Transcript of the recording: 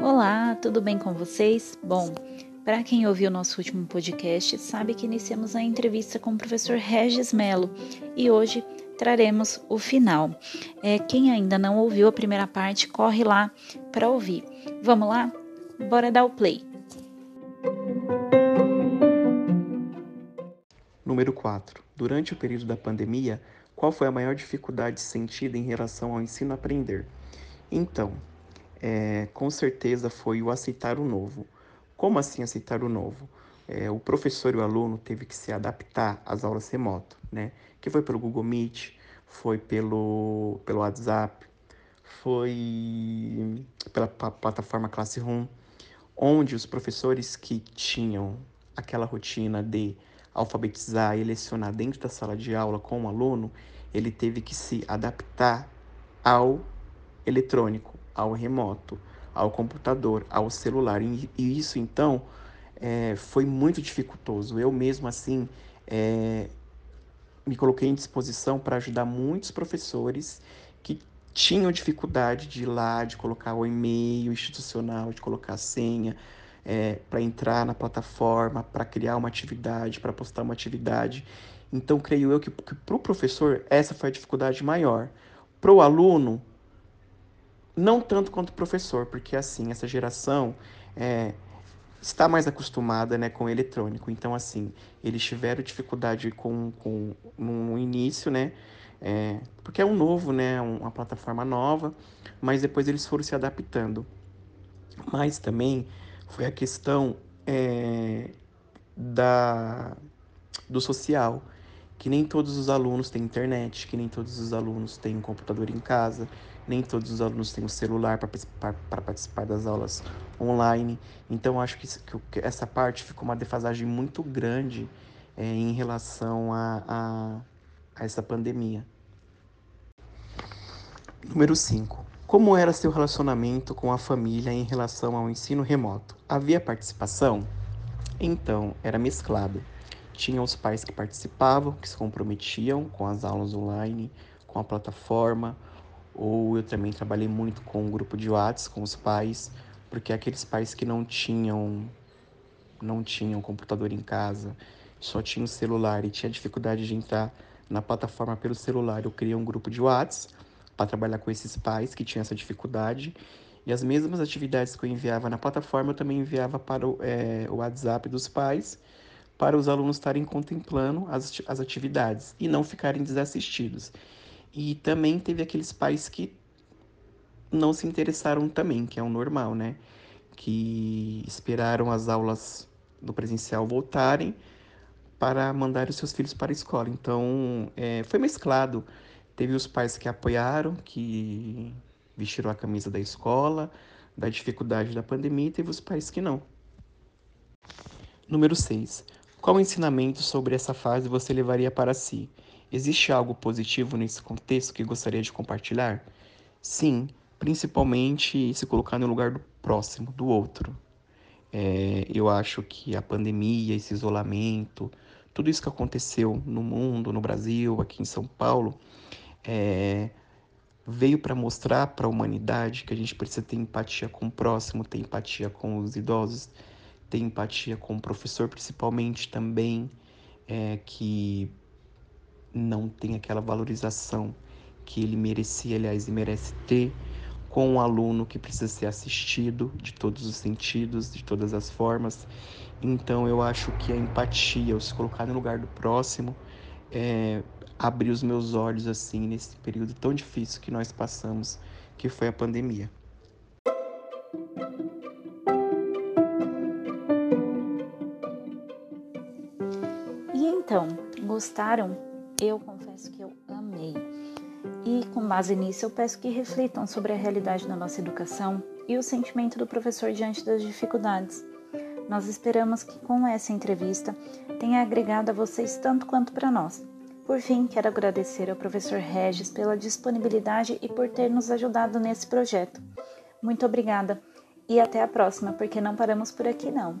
Olá, tudo bem com vocês? Bom, para quem ouviu nosso último podcast, sabe que iniciamos a entrevista com o professor Regis Melo e hoje traremos o final. É, quem ainda não ouviu a primeira parte, corre lá para ouvir. Vamos lá? Bora dar o play. Número 4. Durante o período da pandemia, qual foi a maior dificuldade sentida em relação ao ensino-aprender? Então, é, com certeza foi o aceitar o novo. Como assim aceitar o novo? É, o professor e o aluno teve que se adaptar às aulas remoto, né? Que foi pelo Google Meet, foi pelo, pelo WhatsApp, foi pela plataforma Classroom, onde os professores que tinham aquela rotina de alfabetizar e lecionar dentro da sala de aula com o aluno, ele teve que se adaptar ao eletrônico, ao remoto, ao computador, ao celular. E isso, então, é, foi muito dificultoso. Eu mesmo, assim, é, me coloquei em disposição para ajudar muitos professores que tinham dificuldade de ir lá, de colocar o e-mail institucional, de colocar a senha, é, para entrar na plataforma, para criar uma atividade, para postar uma atividade. Então, creio eu que, que para o professor essa foi a dificuldade maior. Para o aluno, não tanto quanto o professor, porque assim, essa geração é, está mais acostumada né, com o eletrônico. Então, assim, eles tiveram dificuldade com, com no início, né? É, porque é um novo, né? Uma plataforma nova, mas depois eles foram se adaptando. Mas também foi a questão é, da, do social, que nem todos os alunos têm internet, que nem todos os alunos têm um computador em casa, nem todos os alunos têm um celular para participar, das aulas online. Então, acho que, que, essa parte ficou uma defasagem muito grande é, em relação a, a, a essa pandemia. Número 5. Como era seu relacionamento com a família em relação ao ensino remoto? Havia participação? Então, era mesclado. Tinha os pais que participavam, que se comprometiam com as aulas online, com a plataforma, ou eu também trabalhei muito com um grupo de WhatsApp com os pais, porque aqueles pais que não tinham não tinham computador em casa, só tinham celular e tinha dificuldade de entrar na plataforma pelo celular, eu criei um grupo de WhatsApp para trabalhar com esses pais que tinham essa dificuldade. E as mesmas atividades que eu enviava na plataforma, eu também enviava para o, é, o WhatsApp dos pais, para os alunos estarem contemplando as, as atividades e não ficarem desassistidos. E também teve aqueles pais que não se interessaram também, que é o normal, né? Que esperaram as aulas do presencial voltarem para mandar os seus filhos para a escola. Então, é, foi mesclado. Teve os pais que apoiaram, que vestiram a camisa da escola, da dificuldade da pandemia, e teve os pais que não. Número 6. Qual ensinamento sobre essa fase você levaria para si? Existe algo positivo nesse contexto que gostaria de compartilhar? Sim, principalmente se colocar no lugar do próximo, do outro. É, eu acho que a pandemia, esse isolamento, tudo isso que aconteceu no mundo, no Brasil, aqui em São Paulo, é, veio para mostrar para a humanidade que a gente precisa ter empatia com o próximo, ter empatia com os idosos, ter empatia com o professor, principalmente também, é, que não tem aquela valorização que ele merecia, aliás, e merece ter com um aluno que precisa ser assistido de todos os sentidos, de todas as formas. Então, eu acho que a empatia, o se colocar no lugar do próximo, é, abrir os meus olhos assim nesse período tão difícil que nós passamos, que foi a pandemia. E então, gostaram? Eu confesso que eu amei. E com base nisso, eu peço que reflitam sobre a realidade da nossa educação e o sentimento do professor diante das dificuldades. Nós esperamos que com essa entrevista tenha agregado a vocês tanto quanto para nós. Por fim, quero agradecer ao professor Regis pela disponibilidade e por ter nos ajudado nesse projeto. Muito obrigada e até a próxima, porque não paramos por aqui não.